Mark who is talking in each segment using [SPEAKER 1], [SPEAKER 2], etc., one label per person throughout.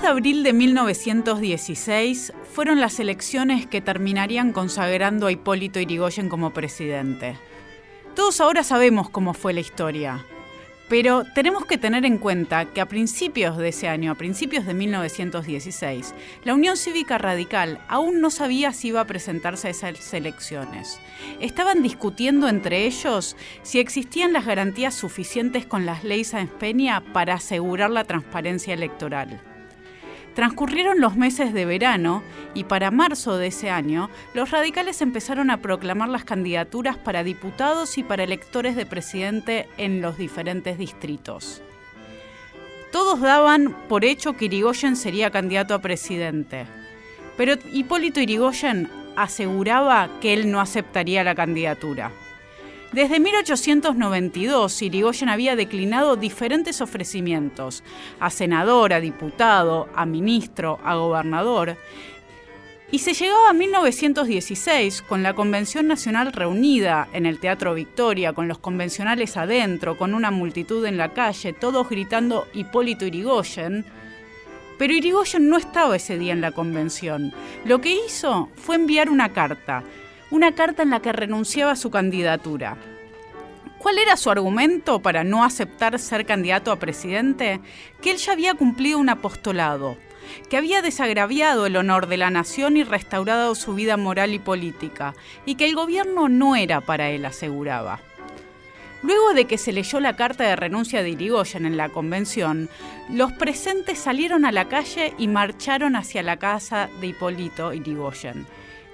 [SPEAKER 1] 2 de abril de 1916 fueron las elecciones que terminarían consagrando a Hipólito Yrigoyen como presidente. Todos ahora sabemos cómo fue la historia, pero tenemos que tener en cuenta que a principios de ese año, a principios de 1916, la Unión Cívica Radical aún no sabía si iba a presentarse a esas elecciones. Estaban discutiendo entre ellos si existían las garantías suficientes con las leyes en Peña para asegurar la transparencia electoral. Transcurrieron los meses de verano y para marzo de ese año, los radicales empezaron a proclamar las candidaturas para diputados y para electores de presidente en los diferentes distritos. Todos daban por hecho que Irigoyen sería candidato a presidente, pero Hipólito Irigoyen aseguraba que él no aceptaría la candidatura. Desde 1892, Irigoyen había declinado diferentes ofrecimientos, a senador, a diputado, a ministro, a gobernador, y se llegaba a 1916 con la Convención Nacional reunida en el Teatro Victoria, con los convencionales adentro, con una multitud en la calle, todos gritando Hipólito Irigoyen. Pero Irigoyen no estaba ese día en la convención. Lo que hizo fue enviar una carta una carta en la que renunciaba a su candidatura. ¿Cuál era su argumento para no aceptar ser candidato a presidente? Que él ya había cumplido un apostolado, que había desagraviado el honor de la nación y restaurado su vida moral y política, y que el gobierno no era para él, aseguraba. Luego de que se leyó la carta de renuncia de Irigoyen en la convención, los presentes salieron a la calle y marcharon hacia la casa de Hipólito Irigoyen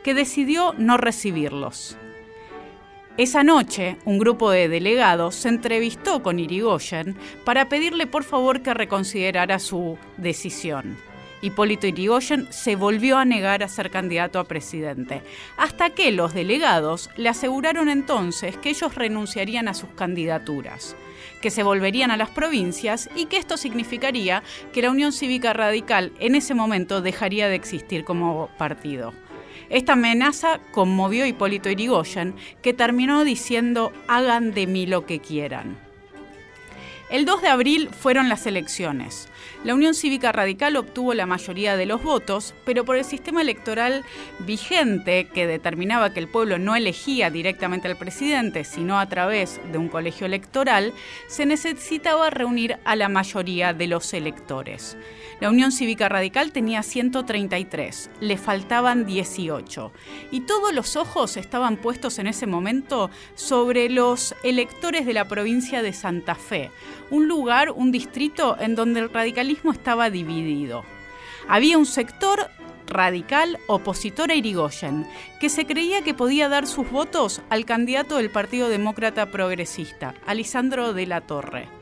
[SPEAKER 1] que decidió no recibirlos. Esa noche, un grupo de delegados se entrevistó con Irigoyen para pedirle por favor que reconsiderara su decisión. Hipólito Irigoyen se volvió a negar a ser candidato a presidente, hasta que los delegados le aseguraron entonces que ellos renunciarían a sus candidaturas, que se volverían a las provincias y que esto significaría que la Unión Cívica Radical en ese momento dejaría de existir como partido. Esta amenaza conmovió a Hipólito Irigoyen, que terminó diciendo hagan de mí lo que quieran. El 2 de abril fueron las elecciones. La Unión Cívica Radical obtuvo la mayoría de los votos, pero por el sistema electoral vigente que determinaba que el pueblo no elegía directamente al presidente, sino a través de un colegio electoral, se necesitaba reunir a la mayoría de los electores. La Unión Cívica Radical tenía 133, le faltaban 18. Y todos los ojos estaban puestos en ese momento sobre los electores de la provincia de Santa Fe, un lugar, un distrito en donde el radicalismo estaba dividido. Había un sector radical opositor a Irigoyen, que se creía que podía dar sus votos al candidato del Partido Demócrata Progresista, Alisandro de la Torre.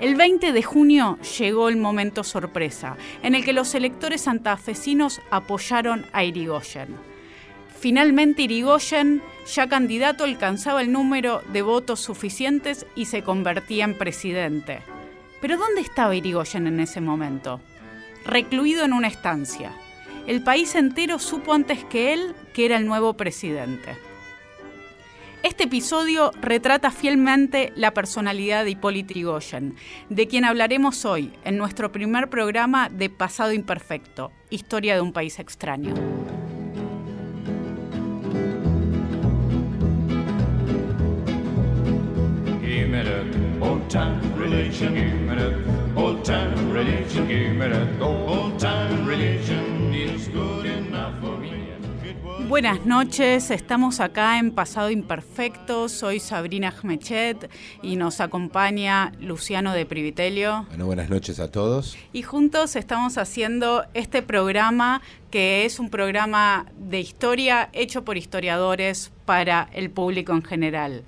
[SPEAKER 1] El 20 de junio llegó el momento sorpresa, en el que los electores santafesinos apoyaron a Irigoyen. Finalmente Irigoyen, ya candidato, alcanzaba el número de votos suficientes y se convertía en presidente. Pero ¿dónde estaba Irigoyen en ese momento? Recluido en una estancia. El país entero supo antes que él que era el nuevo presidente. Este episodio retrata fielmente la personalidad de Hipólito Yrigoyen, de quien hablaremos hoy en nuestro primer programa de Pasado Imperfecto, Historia de un País Extraño. Buenas noches, estamos acá en Pasado Imperfecto, soy Sabrina Jmechet y nos acompaña Luciano de Privitelio.
[SPEAKER 2] Bueno, buenas noches a todos.
[SPEAKER 1] Y juntos estamos haciendo este programa que es un programa de historia hecho por historiadores para el público en general.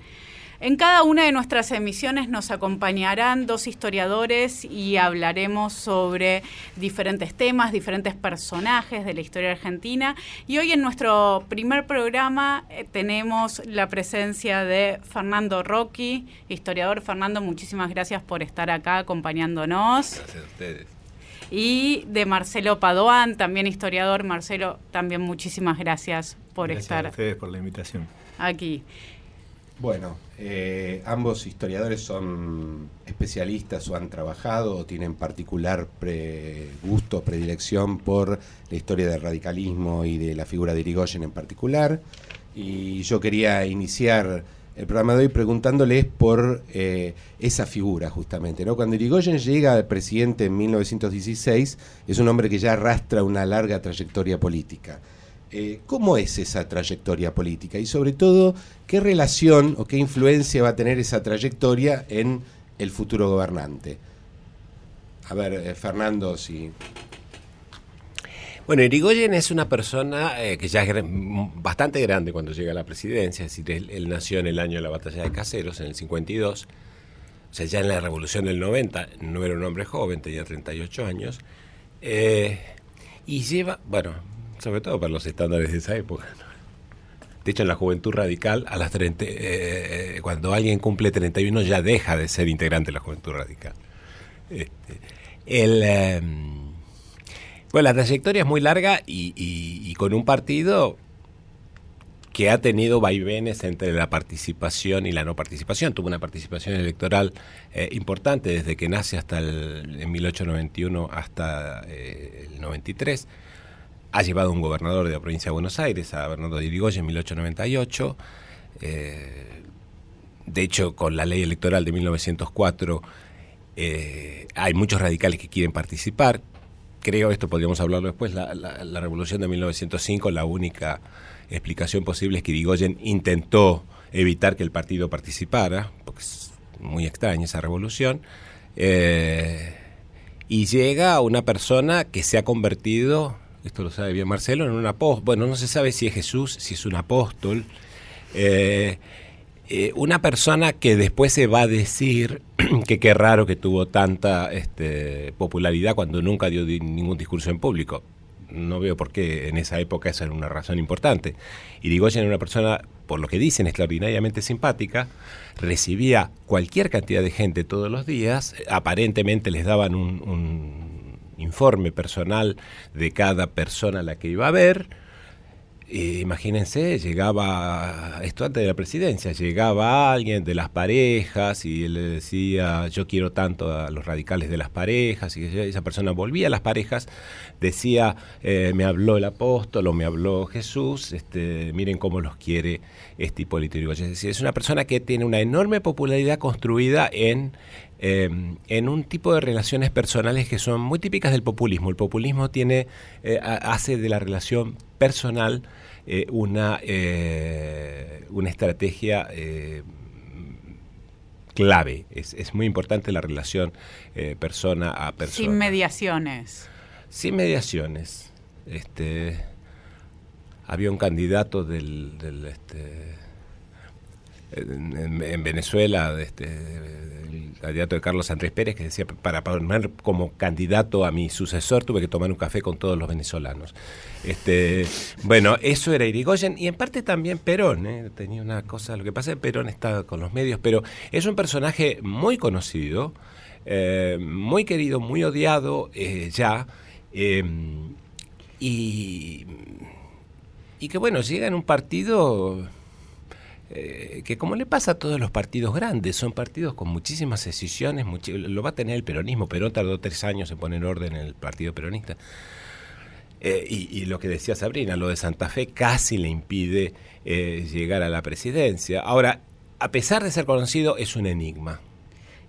[SPEAKER 1] En cada una de nuestras emisiones nos acompañarán dos historiadores y hablaremos sobre diferentes temas, diferentes personajes de la historia argentina. Y hoy en nuestro primer programa eh, tenemos la presencia de Fernando Rocky, historiador. Fernando, muchísimas gracias por estar acá acompañándonos.
[SPEAKER 2] Gracias a ustedes.
[SPEAKER 1] Y de Marcelo Padoan, también historiador. Marcelo, también muchísimas gracias por
[SPEAKER 3] gracias
[SPEAKER 1] estar
[SPEAKER 3] a ustedes por la invitación.
[SPEAKER 1] aquí.
[SPEAKER 2] Bueno, eh, ambos historiadores son especialistas o han trabajado o tienen particular gusto, predilección por la historia del radicalismo y de la figura de Irigoyen en particular. Y yo quería iniciar el programa de hoy preguntándoles por eh, esa figura justamente. ¿no? Cuando Irigoyen llega al presidente en 1916, es un hombre que ya arrastra una larga trayectoria política. Eh, ¿Cómo es esa trayectoria política? Y sobre todo, ¿qué relación o qué influencia va a tener esa trayectoria en el futuro gobernante? A ver, eh, Fernando, si...
[SPEAKER 3] Bueno, Irigoyen es una persona eh, que ya es bastante grande cuando llega a la presidencia, es decir, él, nació en el año de la batalla de Caseros, en el 52, o sea, ya en la revolución del 90, no era un hombre joven, tenía 38 años, y lleva, bueno, sobre todo para los estándares de esa época. De hecho, en la juventud radical, a las 30, eh, eh, cuando alguien cumple 31 ya deja de ser integrante de la juventud radical. Este, el, em, bueno, la trayectoria es muy larga y, con un partido que ha tenido vaivenes entre la participación y la no participación. Tuvo una participación electoral eh, importante desde que nace hasta el en 1891 hasta el 93 ha llevado un gobernador de la provincia de Buenos Aires, a Bernardo de Irigoyen en 1898. Eh, de hecho, con la ley electoral de 1904 eh, hay muchos radicales que quieren participar. Creo, esto podríamos hablarlo después, la, revolución de 1905, la única explicación posible es que Irigoyen intentó evitar que el partido participara, porque es muy extraña esa revolución. Eh, y llega una persona que se ha convertido esto lo sabe bien Marcelo, en un apóstol, bueno, no se sabe si es Jesús, si es un apóstol, eh, eh, una persona que después se va a decir que qué raro que tuvo tanta este, popularidad cuando nunca dio ningún discurso en público. No veo por qué en esa época esa era una razón importante. Y Digoyen era una persona, por lo que dicen, extraordinariamente simpática, recibía cualquier cantidad de gente todos los días, aparentemente les daban un informe personal de cada persona a la que iba a ver. imagínense, llegaba, esto antes de la presidencia, llegaba alguien de las parejas y él le decía, yo quiero tanto a los radicales de las parejas, y esa persona volvía a las parejas, decía, eh, me habló el apóstol o me habló Jesús, este, miren cómo los quiere este Hipólito Yrigoyen. Es decir, es una persona que tiene una enorme popularidad construida en Em, en un tipo de relaciones personales que son muy típicas del populismo. El populismo tiene, eh, hace de la relación personal eh, una, eh, una estrategia clave. Es, muy importante la relación persona a persona.
[SPEAKER 1] Sin mediaciones.
[SPEAKER 3] Sin mediaciones. Este, había un candidato del, este, en, Venezuela, este, candidato de Carlos Andrés Pérez, que decía, para poner como candidato a mi sucesor tuve que tomar un café con todos los venezolanos. Este, bueno, eso era Irigoyen y en parte también Perón, ¿eh? tenía una cosa, lo que pasa es que Perón está con los medios, pero es un personaje muy conocido, eh, muy querido, muy odiado eh, ya, y, y que bueno, llega en un partido eh, que como le pasa a todos los partidos grandes, son partidos con muchísimas decisiones, lo va a tener el peronismo, Perón tardó tres años en poner orden en el partido peronista. Eh, y, lo que decía Sabrina, lo de Santa Fe casi le impide eh, llegar a la presidencia. Ahora, a pesar de ser conocido, es un enigma.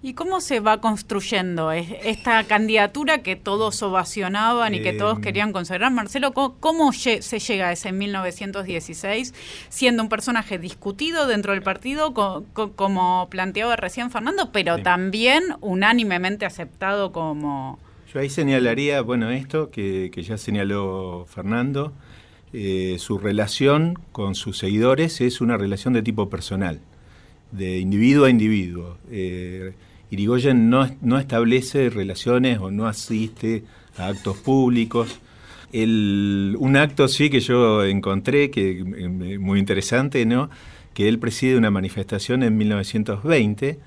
[SPEAKER 1] ¿Y cómo se va construyendo esta candidatura que todos ovacionaban y que todos em. querían consagrar? Marcelo, ¿cómo, se llega a ese 1916 siendo un personaje discutido dentro del partido, como planteaba recién Fernando, pero también unánimemente aceptado como...
[SPEAKER 4] Yo ahí señalaría, bueno, esto que, ya señaló Fernando, eh, su relación con sus seguidores es una relación de tipo personal, de individuo a individuo. Eh, Irigoyen no, establece relaciones o no asiste a actos públicos. un acto sí que yo encontré, que eh, muy interesante, ¿no? que él preside una manifestación en 1920,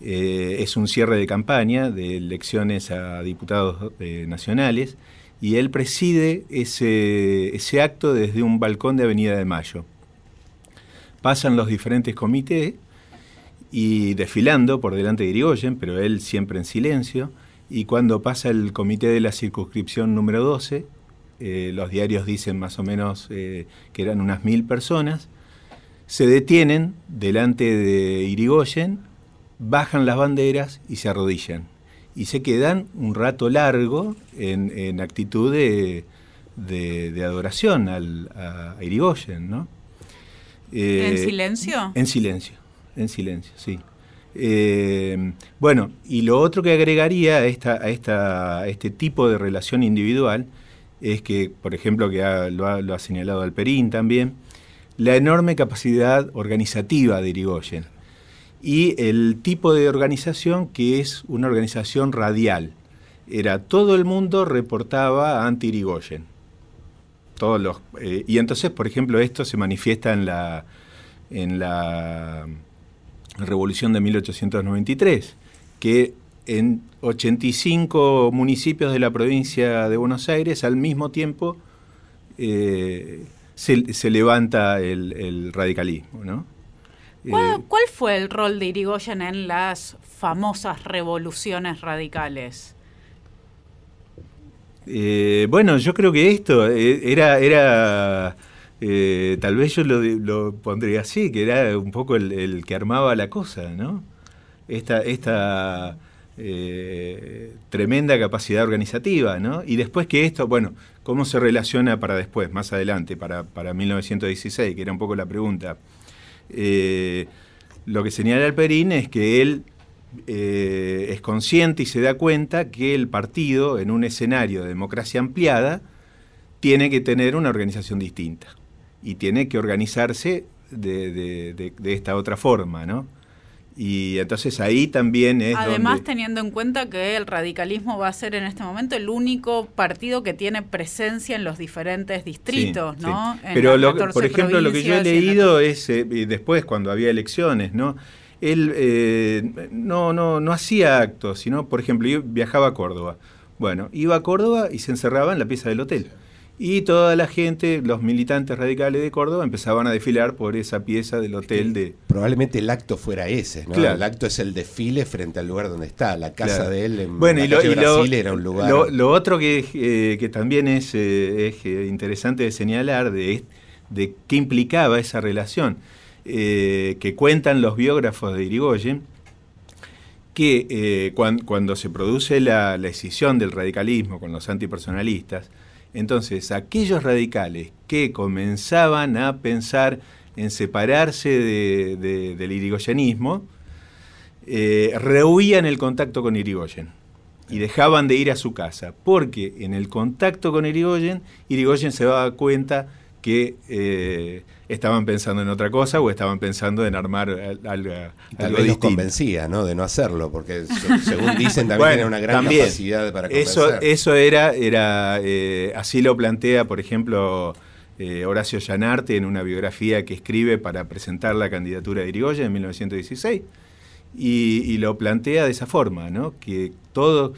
[SPEAKER 4] eh, es un cierre de campaña de elecciones a diputados eh, nacionales, y él preside ese acto desde un balcón de Avenida de Mayo. Pasan los diferentes comités y desfilando por delante de Irigoyen, pero él siempre en silencio. Y cuando pasa el comité de la circunscripción número 12, eh, los diarios dicen más o menos eh, que eran unas mil personas, se detienen delante de Irigoyen, bajan las banderas y se arrodillan. Y se quedan un rato largo en, actitud de, adoración al, a Irigoyen, ¿no?
[SPEAKER 1] ¿En eh, silencio?
[SPEAKER 4] En silencio, en silencio, sí. Eh, bueno, y lo otro que agregaría a, esta, a, esta, este tipo de relación individual es que, por ejemplo, que lo, ha, señalado Alperín también, la enorme capacidad organizativa de Irigoyen y el tipo de organización que es una organización radial. Era todo el mundo reportaba anti Irigoyen todos los, eh, y entonces, por ejemplo, esto se manifiesta en la, en la Revolución de 1893, que en 85 municipios de la provincia de Buenos Aires al mismo tiempo eh, se, levanta el, radicalismo. ¿no?
[SPEAKER 1] ¿Cuál, eh, ¿Cuál, fue el rol de Irigoyen en las famosas revoluciones radicales?
[SPEAKER 4] Eh, bueno, yo creo que esto era, era eh, tal vez yo lo, pondría así, que era un poco el, que armaba la cosa, ¿no? Esta, esta tremenda capacidad organizativa, ¿no? Y después que esto, bueno, ¿cómo se relaciona para después, más adelante, para, para 1916, que era un poco la pregunta? lo que señala Alperín es que él eh, es consciente y se da cuenta que el partido, en un escenario de democracia ampliada, tiene que tener una organización distinta y tiene que organizarse de, esta otra forma, ¿no? Y entonces ahí también es.
[SPEAKER 1] Además, teniendo en cuenta que el radicalismo va a ser en este momento el único partido que tiene presencia en los diferentes distritos, ¿no?
[SPEAKER 4] Pero, por ejemplo, lo que yo he leído es, eh, después, cuando había elecciones, ¿no? él eh, no, no, no hacía actos, sino, por ejemplo, yo viajaba a Córdoba. Bueno, iba a Córdoba y se encerraba en la pieza del hotel. Y toda la gente, los militantes radicales de Córdoba, empezaban a desfilar por esa pieza del hotel de...
[SPEAKER 2] Probablemente el acto fuera ese, ¿no? El acto es el desfile frente al lugar donde está, la casa de él en
[SPEAKER 4] bueno, y lo, Brasil era un lugar... Lo, otro que, eh, que también es, eh, es, interesante de señalar de, de qué implicaba esa relación eh, que cuentan los biógrafos de Irigoyen, que eh, cuando, se produce la, la, escisión del radicalismo con los antipersonalistas, entonces aquellos radicales que comenzaban a pensar en separarse del irigoyenismo, eh, rehuían el contacto con Irigoyen y dejaban de ir a su casa, porque en el contacto con Irigoyen, Irigoyen se daba cuenta que eh, estaban pensando en otra cosa o estaban pensando en armar algo,
[SPEAKER 2] tal vez los convencía ¿no? de no hacerlo, porque según dicen también tiene una gran capacidad para
[SPEAKER 4] convencer. Eso, eso era, era eh, así lo plantea, por ejemplo, eh, Horacio Llanarte en una biografía que escribe para presentar la candidatura de Irigoyen en 1916, y, lo plantea de esa forma, ¿no? que todos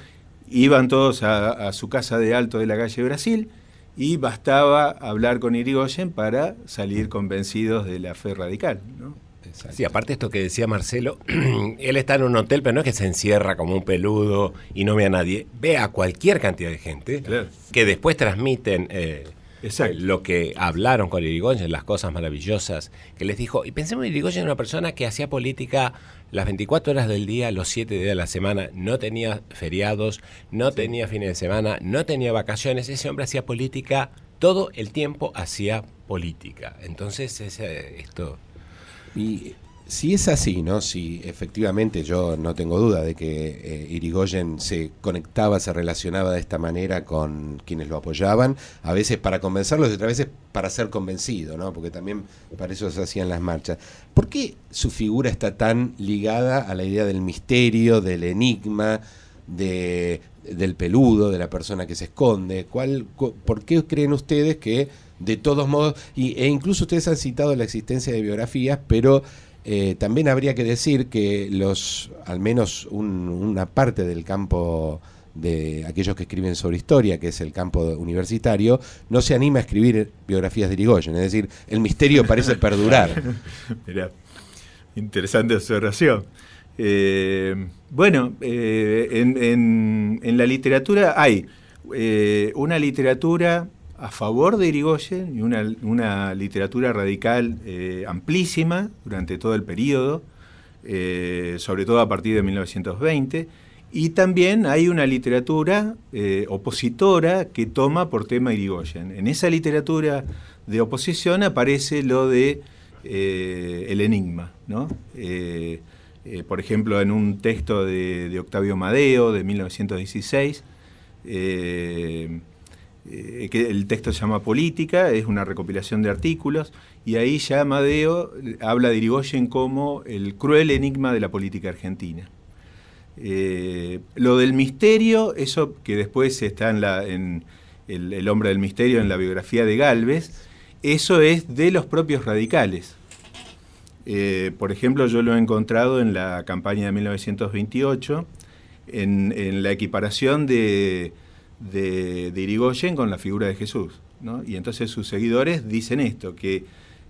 [SPEAKER 4] iban todos a, a su casa de alto de la calle Brasil, y bastaba hablar con Irigoyen para salir convencidos de la fe radical. ¿no?
[SPEAKER 3] Sí, aparte esto que decía Marcelo, él está en un hotel, pero no es que se encierra como un peludo y no ve a nadie, ve a cualquier cantidad de gente que después transmiten eh, lo que hablaron con Irigoyen, las cosas maravillosas que les dijo. Y pensemos en Irigoyen, una persona que hacía política las 24 horas del día, los 7 días de la semana, no tenía feriados, no tenía fines de semana, no tenía vacaciones. Ese hombre hacía política, todo el tiempo hacía política. Entonces, ese, esto...
[SPEAKER 2] Y si es así, ¿no? Si efectivamente yo no tengo duda de que eh, Irigoyen se conectaba, se relacionaba de esta manera con quienes lo apoyaban, a veces para convencerlos y otras veces para ser convencido, ¿no? Porque también para eso se hacían las marchas. ¿Por qué su figura está tan ligada a la idea del misterio, del enigma, de, del peludo, de la persona que se esconde? ¿Cuál, ¿Por qué creen ustedes que de todos modos, y, e incluso ustedes han citado la existencia de biografías, pero eh, también habría que decir que los, al menos una parte del campo de aquellos que escriben sobre historia, que es el campo universitario, no se anima a escribir biografías de Irigoyen. Es decir, el misterio parece perdurar.
[SPEAKER 4] interesante observación. bueno, en, la literatura hay una literatura a favor de Irigoyen y una, literatura radical amplísima durante todo el periodo, sobre todo a partir de 1920 y también hay una literatura eh, opositora que toma por tema Irigoyen. En esa literatura de oposición aparece lo de eh, el enigma, ¿no? Eh, por ejemplo, en un texto de, Octavio Madeo de 1916, que el texto se llama Política, es una recopilación de artículos, y ahí ya Madeo habla de Irigoyen como el cruel enigma de la política argentina. Eh, lo del misterio, eso que después está en el, Hombre del Misterio, en la biografía de Galvez, eso es de los propios radicales. Eh, por ejemplo, yo lo he encontrado en la campaña de 1928, en, la equiparación de, de, Irigoyen con la figura de Jesús. Y entonces sus seguidores dicen esto, que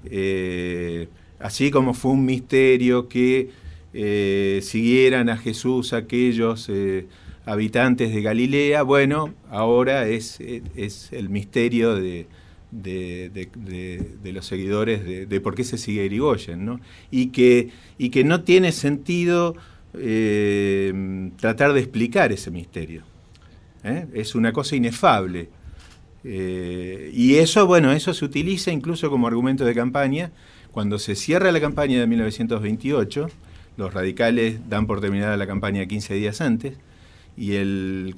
[SPEAKER 4] eh, así como fue un misterio que eh, siguieran a Jesús aquellos eh, habitantes de Galilea, bueno, ahora es, es el misterio de, de, los seguidores de, por qué se sigue Irigoyen, ¿no? Y que, y que no tiene sentido tratar de explicar ese misterio. Es una cosa inefable. y eso, bueno, eso se utiliza incluso como argumento de campaña. Cuando se cierra la campaña de 1928, los radicales dan por terminada la campaña 15 días antes y el,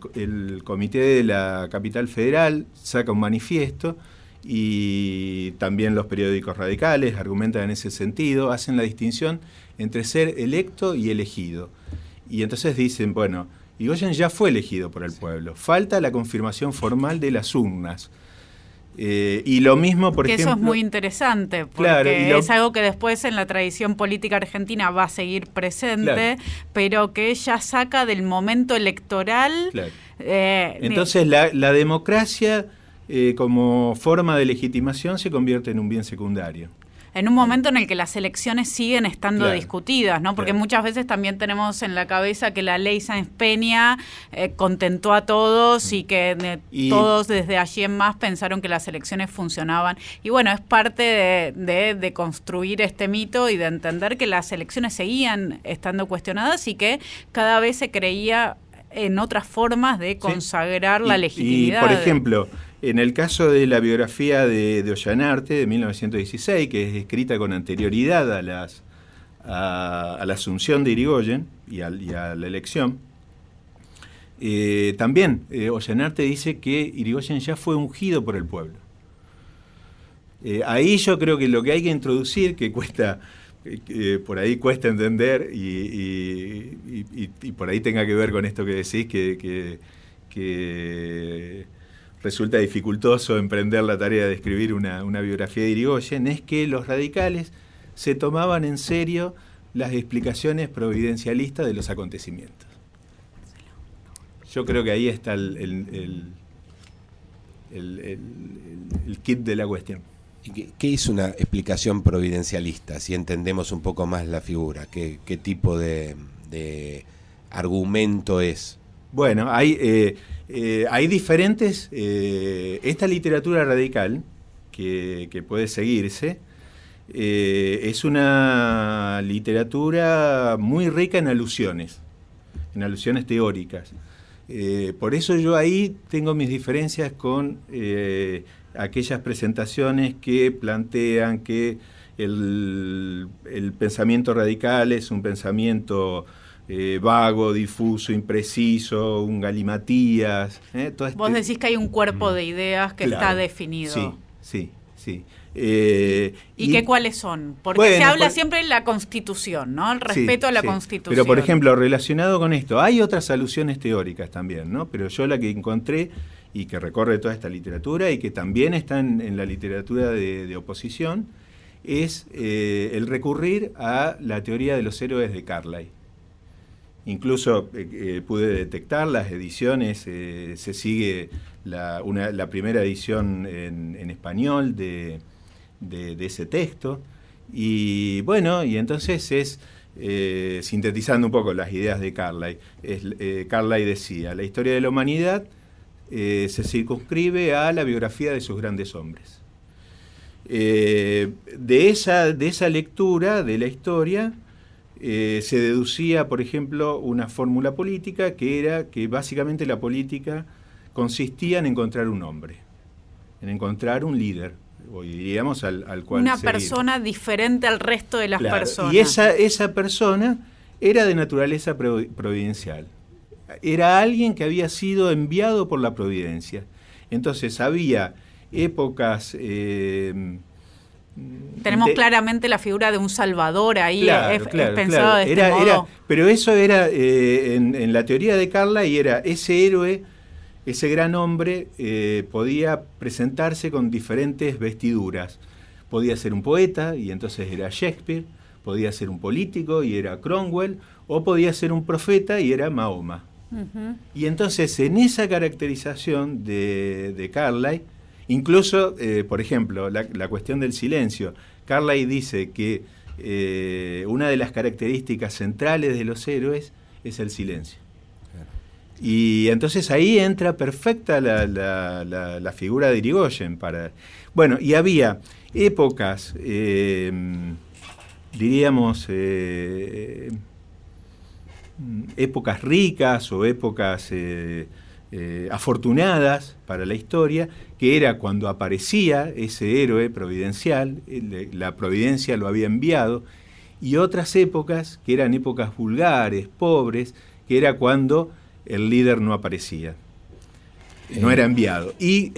[SPEAKER 4] comité de la capital federal saca un manifiesto y también los periódicos radicales argumentan en ese sentido, hacen la distinción entre ser electo y elegido. Y entonces dicen, bueno, Igoyen ya fue elegido por el pueblo, falta la confirmación formal de las urnas. Eh, y lo mismo, por ejemplo.
[SPEAKER 1] Eso es muy interesante, porque es algo que después en la tradición política argentina va a seguir presente, pero que ella saca del momento electoral.
[SPEAKER 4] Eh, Entonces, la, democracia eh, como forma de legitimación se convierte en un bien secundario
[SPEAKER 1] en un momento en el que las elecciones siguen estando discutidas, ¿no? Porque muchas veces también tenemos en la cabeza que la ley Sáenz Peña eh, contentó a todos y que eh, todos desde allí en más pensaron que las elecciones funcionaban. Y bueno, es parte de, de, construir este mito y de entender que las elecciones seguían estando cuestionadas y que cada vez se creía en otras formas de consagrar la legitimidad.
[SPEAKER 4] Y, por ejemplo, en el caso de la biografía de, de Ollanarte, de 1916, que es escrita con anterioridad a, la asunción de Irigoyen y a, la elección, eh, también eh, Ollanarte dice que Irigoyen ya fue ungido por el pueblo. Eh, ahí yo creo que lo que hay que introducir, que cuesta, por ahí cuesta entender y, por ahí tenga que ver con esto que decís, que, que resulta dificultoso emprender la tarea de escribir una, biografía de Irigoyen es que los radicales se tomaban en serio las explicaciones providencialistas de los acontecimientos. Yo creo que ahí está el, el, kit de la cuestión.
[SPEAKER 2] ¿Qué, es una explicación providencialista, si entendemos un poco más la figura? ¿Qué, tipo de, argumento es?
[SPEAKER 4] Bueno, hay... Eh, eh, hay diferentes, eh, esta literatura radical que, puede seguirse, eh, es una literatura muy rica en alusiones, en alusiones teóricas. por eso yo ahí tengo mis diferencias con aquellas presentaciones que plantean que el, el pensamiento radical es un pensamiento eh, vago, difuso, impreciso, un galimatías.
[SPEAKER 1] Eh, este Vos decís que hay un cuerpo de ideas que está definido.
[SPEAKER 4] Sí, sí, sí.
[SPEAKER 1] Eh, ¿Y, qué cuáles son? Porque se habla siempre en la Constitución, ¿no? El respeto a la Constitución.
[SPEAKER 4] Pero, por ejemplo, relacionado con esto, hay otras alusiones teóricas también, ¿no? Pero yo la que encontré y que recorre toda esta literatura y que también está en, la literatura de, oposición, es el recurrir a la teoría de los héroes de Carlyle. Incluso eh, eh, pude detectar las ediciones, eh, se sigue la, primera edición en, español de, ese texto Y bueno, y entonces es, sintetizando un poco las ideas de Carlyle, es, Carlyle decía, la historia de la humanidad se circunscribe a la biografía de sus grandes hombres. de, esa, de esa lectura de la historia se deducía, por ejemplo, una fórmula política que era que básicamente la política consistía en encontrar un hombre, en encontrar un líder, o diríamos al, al cual
[SPEAKER 1] Una persona diferente al resto de las personas.
[SPEAKER 4] Y esa, esa persona era de naturaleza providencial. Era alguien que había sido enviado por la providencia. Entonces había épocas...
[SPEAKER 1] Eh, tenemos claramente la figura de un salvador ahí, pensado de este
[SPEAKER 4] modo. pero eso era, eh, en, en, la teoría de Carla, y era ese héroe ese gran hombre eh, podía presentarse con diferentes vestiduras. Podía ser un poeta y entonces era Shakespeare, podía ser un político y era Cromwell, o podía ser un profeta y era Mahoma. Y entonces en esa caracterización de, de Carlyle, incluso, eh, por ejemplo, la, cuestión del silencio, Carlyle dice que eh, una de las características centrales de los héroes es el silencio. Y entonces ahí entra perfecta la, figura de Irigoyen. Para, bueno, y había épocas, eh, diríamos, eh, épocas ricas o épocas eh, afortunadas para la historia, que era cuando aparecía ese héroe providencial, la providencia lo había enviado, y otras épocas que eran épocas vulgares, pobres, que era cuando el líder no aparecía, no era enviado. Y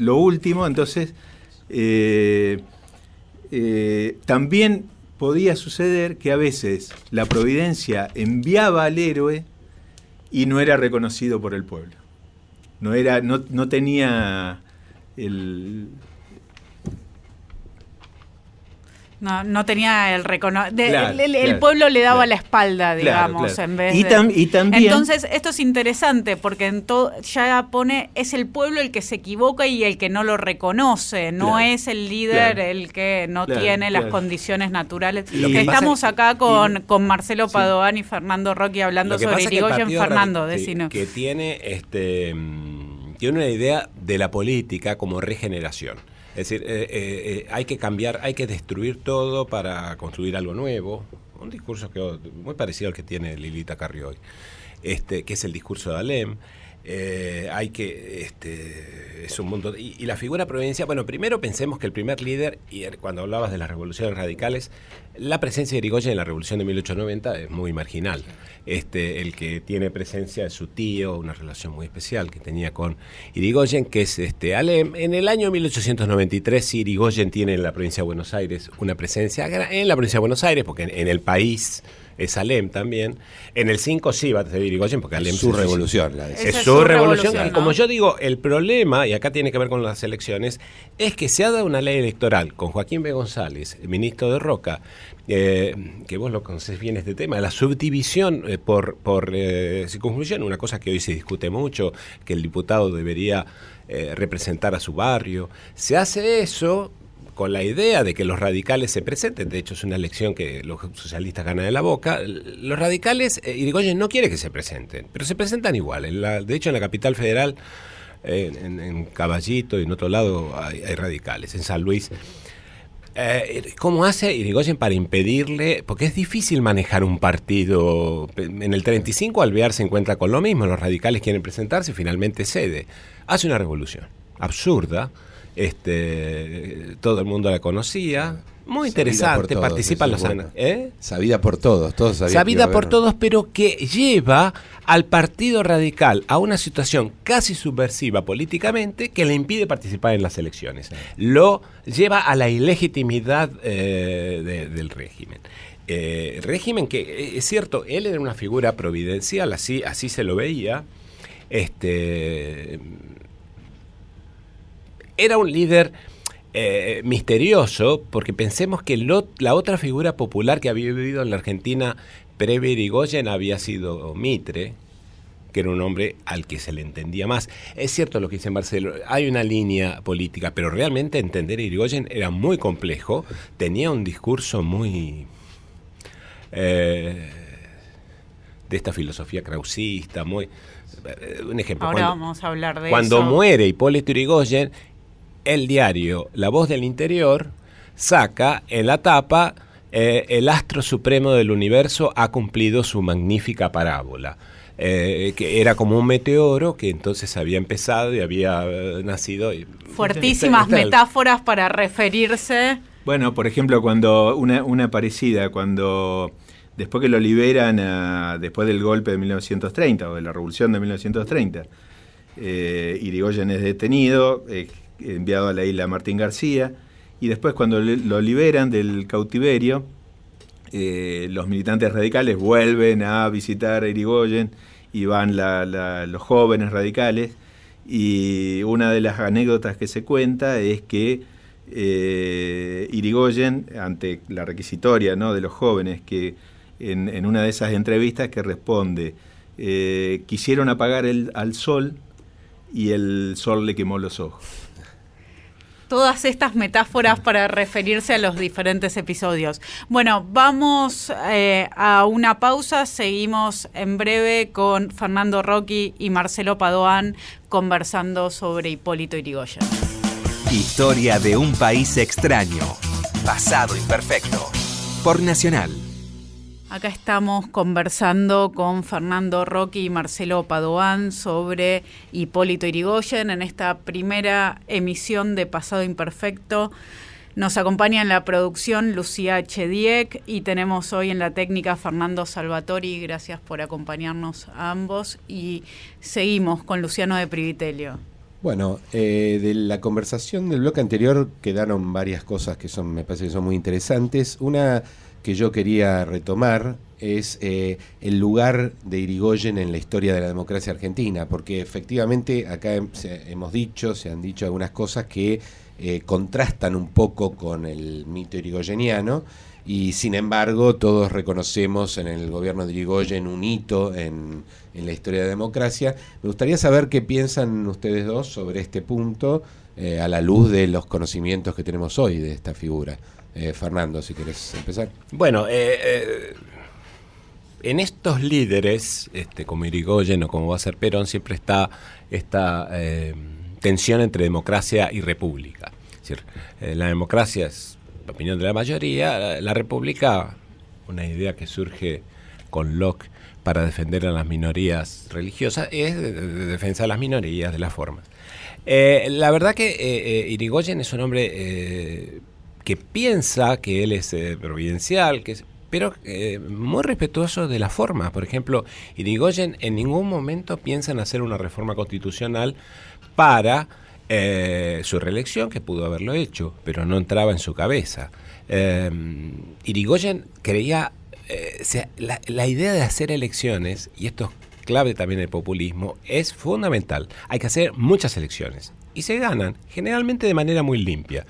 [SPEAKER 4] lo último, entonces, eh, eh, también podía suceder que a veces la providencia enviaba al héroe y no era reconocido por el pueblo. No, era, no, no tenía el,
[SPEAKER 1] No, no tenía el reconocimiento. el, pueblo le daba la espalda, digamos, en vez
[SPEAKER 4] y, y, también.
[SPEAKER 1] Entonces, esto es interesante porque en todo ya pone, es el pueblo el que se equivoca y el que no lo reconoce, no es el líder el que no tiene las condiciones naturales. Que estamos acá con, con Marcelo Padoan y Fernando Rocky hablando sobre Irigoyen. Fernando, decino.
[SPEAKER 3] Que tiene, este, mm, tiene una idea de la política como regeneración. Es decir, eh, eh, eh, hay que cambiar, hay que destruir todo para construir algo nuevo. Un discurso que muy parecido al que tiene Lilita Carrió este, que es el discurso de Alem. Eh, hay que, este, es un mundo, y, la figura providencia, bueno, primero pensemos que el primer líder, y cuando hablabas de las revoluciones radicales, la presencia de Irigoyen en la revolución de 1890 es muy marginal. Este, el que tiene presencia es su tío, una relación muy especial que tenía con Irigoyen, que es este, Alem. En el año 1893, Irigoyen tiene en la provincia de Buenos Aires una presencia en la provincia de Buenos Aires, porque en el país es Alem también. En el 5 sí va a ser Irigoyen porque Alem...
[SPEAKER 2] Es su revolución. La
[SPEAKER 3] es, su, revolución. Y como yo digo, el problema, y acá tiene que ver con las elecciones, es que se ha dado una ley electoral con Joaquín B. González, ministro de Roca, eh, que vos lo conocés bien este tema, la subdivisión eh, por, por eh, circunscripción, una cosa que hoy se discute mucho, que el diputado debería representar a su barrio. Se hace eso con la idea de que los radicales se presenten, de hecho es una elección que los socialistas ganan de la boca, los radicales, eh, Irigoyen no quiere que se presenten, pero se presentan igual. de hecho en la capital federal, en, Caballito y en otro lado hay, radicales, en San Luis. Eh, ¿Cómo hace Irigoyen para impedirle? Porque es difícil manejar un partido. En el 35 Alvear se encuentra con lo mismo, los radicales quieren presentarse y finalmente cede. Hace una revolución absurda este, todo el mundo la conocía. Muy interesante, participa en los
[SPEAKER 2] ¿eh? Sabida por todos, todos
[SPEAKER 3] Sabida por todos, pero que lleva al Partido Radical a una situación casi subversiva políticamente que le impide participar en las elecciones. Lo lleva a la ilegitimidad eh, del régimen. Eh, régimen que, eh, es cierto, él era una figura providencial, así, así se lo veía. Este, era un líder eh, misterioso, porque pensemos que la otra figura popular que había vivido en la Argentina previa Irigoyen había sido Mitre, que era un hombre al que se le entendía más. Es cierto lo que dice Marcelo, hay una línea política, pero realmente entender a Irigoyen era muy complejo, tenía un discurso muy... Eh, de esta filosofía krausista, muy... Eh, un ejemplo.
[SPEAKER 1] Ahora vamos a hablar de
[SPEAKER 3] cuando muere Hipólito Irigoyen, el diario La Voz del Interior saca en la tapa eh, el astro supremo del universo ha cumplido su magnífica parábola. Eh, que era como un meteoro que entonces había empezado y había eh, nacido. Y,
[SPEAKER 1] Fuertísimas metáforas para referirse.
[SPEAKER 4] Bueno, por ejemplo, cuando una, una parecida, cuando después que lo liberan, después del golpe de 1930 o de la revolución de 1930, Irigoyen es detenido, enviado a la isla Martín García, y después cuando lo liberan del cautiverio, eh, los militantes radicales vuelven a visitar a Irigoyen y van los jóvenes radicales. Y una de las anécdotas que se cuenta es que eh, Irigoyen, ante la requisitoria de los jóvenes, que en, una de esas entrevistas que responde, eh, quisieron apagar el, al sol y el sol le quemó los ojos
[SPEAKER 1] todas estas metáforas para referirse a los diferentes episodios. Bueno, vamos eh, a una pausa, seguimos en breve con Fernando Rocky y Marcelo Padoan conversando sobre Hipólito Yrigoyen.
[SPEAKER 5] Historia de un país extraño, pasado imperfecto, por Nacional.
[SPEAKER 1] Acá estamos conversando con Fernando Rocky y Marcelo Padoan sobre Hipólito Irigoyen en esta primera emisión de Pasado Imperfecto. Nos acompaña en la producción Lucía Chediek y tenemos hoy en la técnica Fernando Salvatori. Gracias por acompañarnos a ambos y seguimos con Luciano de Privitelio.
[SPEAKER 2] Bueno, eh, de la conversación del bloque anterior quedaron varias cosas que son, me parece que son muy interesantes. Una que yo quería retomar es eh, el lugar de Irigoyen en la historia de la democracia argentina, porque efectivamente acá hemos dicho, se han dicho algunas cosas que eh, contrastan un poco con el mito irigoyeniano, y sin embargo todos reconocemos en el gobierno de Irigoyen un hito en, en la historia de la democracia. Me gustaría saber qué piensan ustedes dos sobre este punto eh, a la luz de los conocimientos que tenemos hoy de esta figura. Eh, Fernando, si quieres empezar.
[SPEAKER 3] Bueno, eh, eh, en estos líderes, este, como Irigoyen o como va a ser Perón, siempre está esta tensión entre democracia y república. Es decir, la democracia es la opinión de la mayoría, la, república, una idea que surge con Locke para defender a las minorías religiosas, es de, defensa de las minorías, de las formas. la verdad que Irigoyen es un hombre que piensa que él es eh, providencial, que pero eh, muy respetuoso de la forma. Por ejemplo, Irigoyen en ningún momento piensa en hacer una reforma constitucional para eh, su reelección, que pudo haberlo hecho, pero no entraba en su cabeza. Irigoyen creía, la, la idea de hacer elecciones, y esto es clave también en el populismo, es fundamental. Hay que hacer muchas elecciones y se ganan, generalmente de manera muy limpia.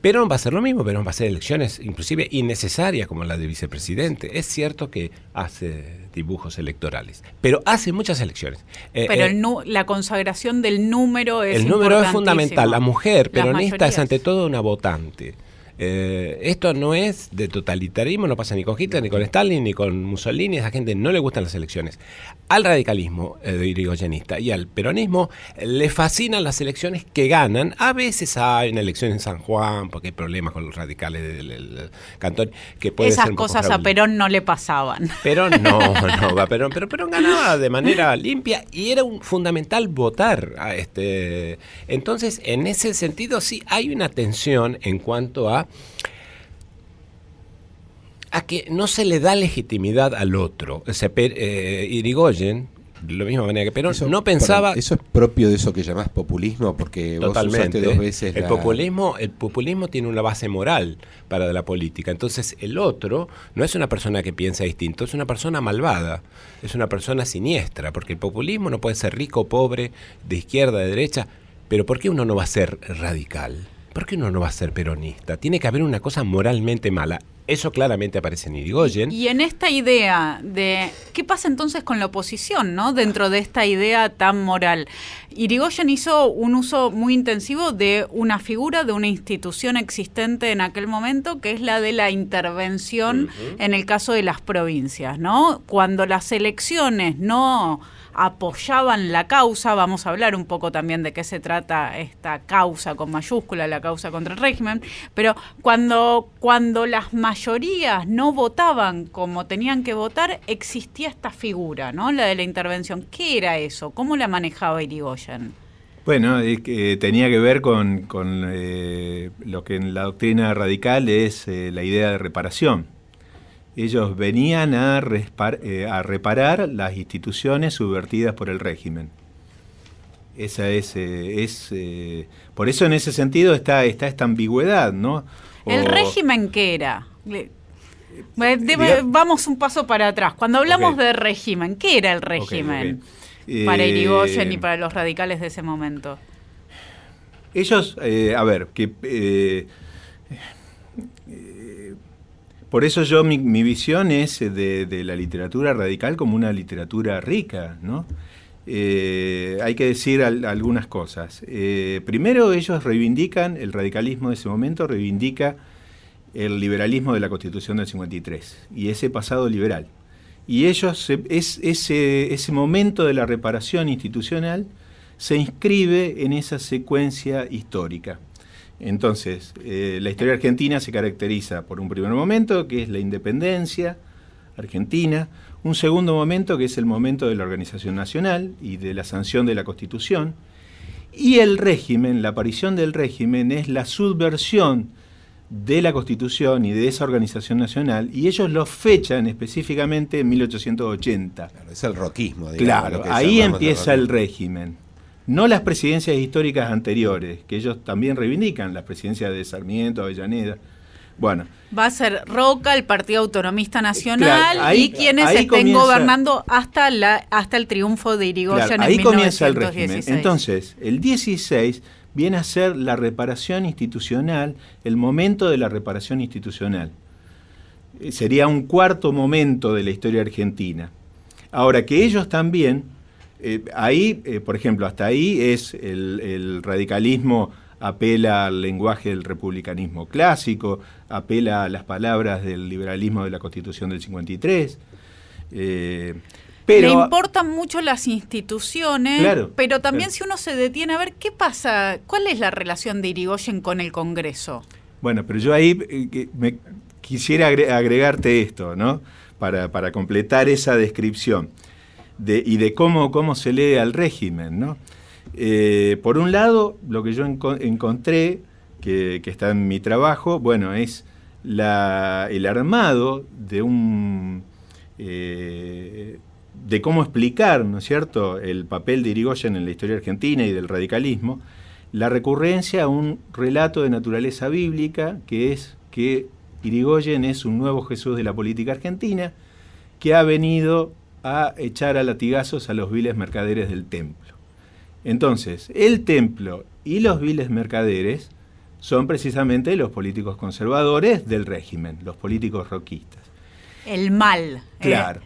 [SPEAKER 3] Perón va a hacer lo mismo, Perón va a hacer elecciones inclusive innecesarias como la de vicepresidente. Es cierto que hace dibujos electorales, pero hace muchas elecciones.
[SPEAKER 1] Eh, pero eh, la consagración del número es
[SPEAKER 3] El número es fundamental. La mujer peronista es ante todo una votante. Eh, esto no es de totalitarismo, no pasa ni con Hitler, ni con Stalin, ni con Mussolini, a esa gente no le gustan las elecciones. Al radicalismo eh, de irigoyenista y al peronismo le fascinan las elecciones que ganan. A veces hay una elección en San Juan, porque hay problemas con los radicales del, cantón. Que puede
[SPEAKER 1] Esas cosas a Perón no le pasaban.
[SPEAKER 3] Perón no, no va Perón, pero Perón ganaba de manera limpia y era un fundamental votar. A este. Entonces, en ese sentido, sí hay una tensión en cuanto a a que no se le da legitimidad al otro. Ese, eh, Irigoyen, lo mismo manera que Perón, no pensaba...
[SPEAKER 2] eso es propio de eso que llamás populismo, porque
[SPEAKER 3] totalmente,
[SPEAKER 2] vos dos veces
[SPEAKER 3] el populismo El populismo tiene una base moral para la política. Entonces el otro no es una persona que piensa distinto, es una persona malvada, es una persona siniestra, porque el populismo no puede ser rico, pobre, de izquierda, de derecha, pero ¿por qué uno no va a ser radical? ¿Por qué uno no va a ser peronista? Tiene que haber una cosa moralmente mala. Eso claramente aparece en Irigoyen.
[SPEAKER 1] Y en esta idea de qué pasa entonces con la oposición, ¿no? Dentro de esta idea tan moral. Irigoyen hizo un uso muy intensivo de una figura, de una institución existente en aquel momento, que es la de la intervención en el caso de las provincias, ¿no? Cuando las elecciones no apoyaban la causa, vamos a hablar un poco también de qué se trata esta causa con mayúscula, la causa contra el régimen, pero cuando, cuando las mayorías no votaban como tenían que votar, existía esta figura, ¿no? La de la intervención. ¿Qué era eso? ¿Cómo la manejaba Irigoyen?
[SPEAKER 4] Bueno, tenía que ver con, eh, lo que en la doctrina radical es eh, la idea de reparación ellos venían a, eh, a, reparar las instituciones subvertidas por el régimen. Esa es, eh, es eh, por eso en ese sentido está, está esta ambigüedad, ¿no?
[SPEAKER 1] ¿El régimen qué era? vamos un paso para atrás. Cuando hablamos de régimen, ¿qué era el régimen para Irigoyen y para los radicales de ese momento?
[SPEAKER 4] Ellos, a ver, que por eso yo mi, visión es eh, de, la literatura radical como una literatura rica, ¿no? Eh, hay que decir algunas cosas. Eh, primero ellos reivindican, el radicalismo de ese momento reivindica el liberalismo de la Constitución del 53 y ese pasado liberal. Y ellos, es, ese, ese momento de la reparación institucional se inscribe en esa secuencia histórica. Entonces, eh, la historia argentina se caracteriza por un primer momento, que es la independencia argentina, un segundo momento, que es el momento de la organización nacional y de la sanción de la Constitución, y el régimen, la aparición del régimen, es la subversión de la Constitución y de esa organización nacional, y ellos lo fechan específicamente en 1880.
[SPEAKER 2] Claro, es el roquismo.
[SPEAKER 4] Digamos, claro, ahí empieza el régimen no las presidencias históricas anteriores, que ellos también reivindican, las presidencias de Sarmiento, Avellaneda. Bueno.
[SPEAKER 1] Va a ser Roca, el Partido Autonomista Nacional y quienes estén gobernando hasta la hasta el triunfo de Irigoyen en
[SPEAKER 4] ahí comienza el régimen. Entonces, el 16 viene a ser la reparación institucional, el momento de la reparación institucional. Eh, sería un cuarto momento de la historia argentina. Ahora que ellos también eh, ahí, eh, por ejemplo, hasta ahí es el, radicalismo apela al lenguaje del republicanismo clásico, apela a las palabras del liberalismo de la Constitución del 53.
[SPEAKER 1] Eh, pero, Le importan mucho las instituciones, pero también si uno se detiene a ver qué pasa, cuál es la relación de Irigoyen con el Congreso.
[SPEAKER 4] Bueno, pero yo ahí me quisiera agregarte esto, ¿no? para completar esa descripción y de cómo, cómo se lee al régimen. ¿no? Eh, por un lado, lo que yo encontré, que, está en mi trabajo, bueno, es el armado de un... Eh, de cómo explicar, ¿no es cierto?, el papel de Irigoyen en la historia argentina y del radicalismo, la recurrencia a un relato de naturaleza bíblica, que es que Irigoyen es un nuevo Jesús de la política argentina, que ha venido a echar a latigazos a los viles mercaderes del templo. Entonces, el templo y los viles mercaderes son precisamente los políticos conservadores del régimen, los políticos roquistas.
[SPEAKER 1] El mal.
[SPEAKER 4] ¿eh? Claro.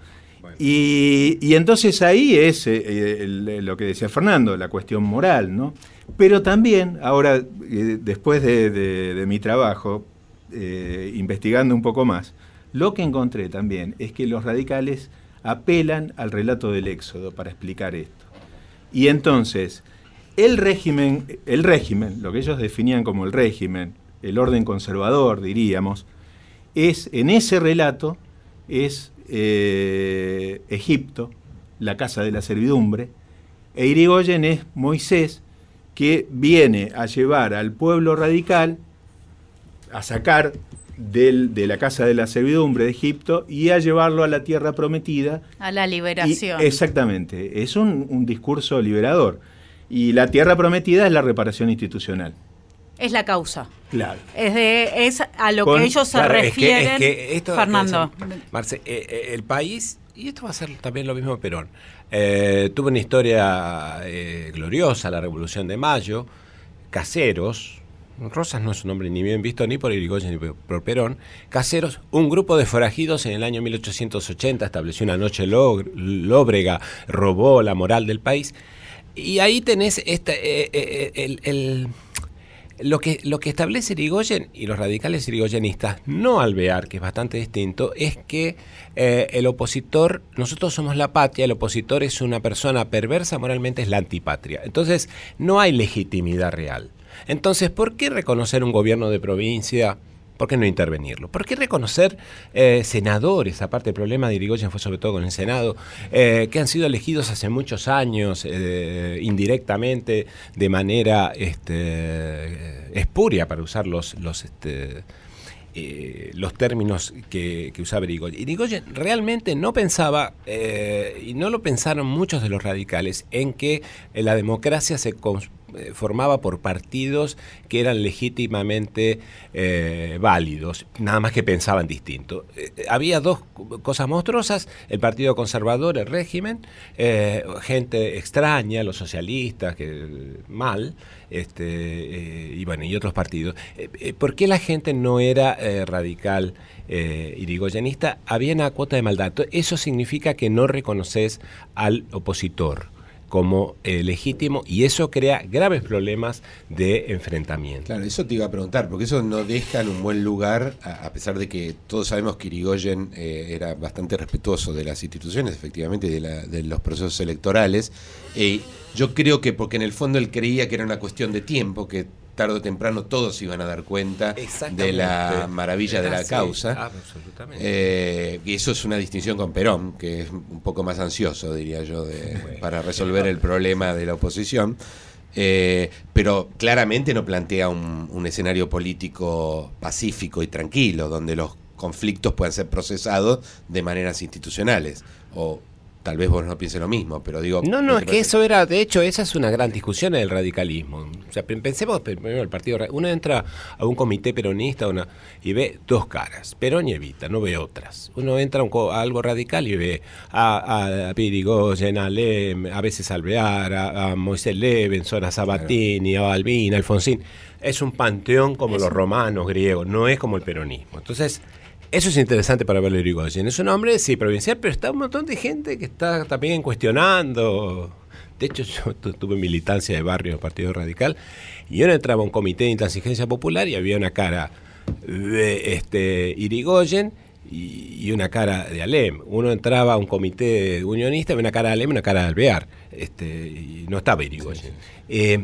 [SPEAKER 4] Y, entonces ahí es eh, eh, lo que decía Fernando, la cuestión moral, ¿no? Pero también, ahora, después de, mi trabajo, investigando un poco más, lo que encontré también es que los radicales apelan al relato del Éxodo para explicar esto. Y entonces, el régimen, el régimen, lo que ellos definían como el régimen, el orden conservador, diríamos, es en ese relato es eh, Egipto, la casa de la servidumbre, e Irigoyen es Moisés, que viene a llevar al pueblo radical a sacar de la casa de la servidumbre de Egipto y a llevarlo a la tierra prometida.
[SPEAKER 1] A la liberación.
[SPEAKER 4] exactamente, es un, discurso liberador. Y la tierra prometida es la reparación institucional.
[SPEAKER 1] Es la causa.
[SPEAKER 4] Claro.
[SPEAKER 1] Es, de, es a lo que ellos se refieren. Fernando.
[SPEAKER 3] Marce, eh, eh, el país, y esto va a ser también lo mismo Perón, eh, tuvo una historia gloriosa, la Revolución de Mayo, caseros, Rosas no es un nombre ni bien visto ni por Irigoyen ni por Perón, caseros, un grupo de forajidos en el año 1880 estableció una noche lóbrega, robó la moral del país. Y ahí tenés esta, eh, eh, eh, el, lo, que, lo que establece Irigoyen y los radicales irigoyenistas, no Alvear, que es bastante distinto, es que el opositor, nosotros somos la patria, el opositor es una persona perversa, moralmente es la antipatria. Entonces, no hay legitimidad real. Entonces, ¿por qué reconocer un gobierno de provincia? ¿Por qué no intervenirlo? ¿Por qué reconocer eh, senadores? Aparte, el problema de Irigoyen fue sobre todo con el Senado, eh, que han sido elegidos hace muchos años, eh, indirectamente, de manera este, espuria, para usar los, los, este, los términos que, usaba Irigoyen. Irigoyen realmente no pensaba, y no lo pensaron muchos de los radicales, en que la democracia se eh, formaba por partidos que eran legítimamente eh, válidos, nada más que pensaban distinto. Eh, había dos cosas monstruosas, el Partido Conservador, el régimen, gente extraña, los socialistas, que mal, este, y bueno, y otros partidos. ¿Por qué la gente no era radical? irigoyenista, había una cuota de maldad. Eso significa que no reconoces al opositor como eh, legítimo y eso crea graves problemas de enfrentamiento.
[SPEAKER 2] Claro, eso te iba a preguntar, porque eso no deja en un buen lugar, a, pesar de que todos sabemos que Irigoyen eh, era bastante respetuoso de las instituciones, efectivamente, de, de los procesos electorales. Eh, yo creo que porque en el fondo él creía que era una cuestión de tiempo, que tarde o temprano todos iban a dar cuenta de la maravilla de la causa. Eh, y eso es una distinción con Perón, que es un poco más ansioso, diría yo, para resolver el problema de la oposición. Eh, pero claramente no plantea un, un, escenario político pacífico y tranquilo, donde los conflictos puedan ser procesados de maneras institucionales o Tal vez vos no pienses lo mismo, pero digo...
[SPEAKER 3] No, no, es que eso era, de hecho, esa es una gran discusión en el radicalismo. O sea, pensemos primero el partido... Uno entra a un comité peronista una, y ve dos caras, Perón y Evita, no ve otras. Uno entra a, algo radical y ve a, a Pirigoyen, a Lem, a veces Alvear, a, a Moisés Levenson, a Sabatini, a Balbín, a Alfonsín. Es un panteón como los romanos, griegos, no es como el peronismo. Entonces eso es interesante para Valerio Irigoyen. Es un hombre, sí, provincial, pero está un montón de gente que está también cuestionando. De hecho, yo tuve militancia de barrio en el Partido Radical y yo entraba a un comité de intransigencia popular y había una cara de este Irigoyen y, una cara de Alem. Uno entraba a un comité unionista y una cara de Alem y una cara de Alvear. Este, y no estaba Irigoyen. Eh,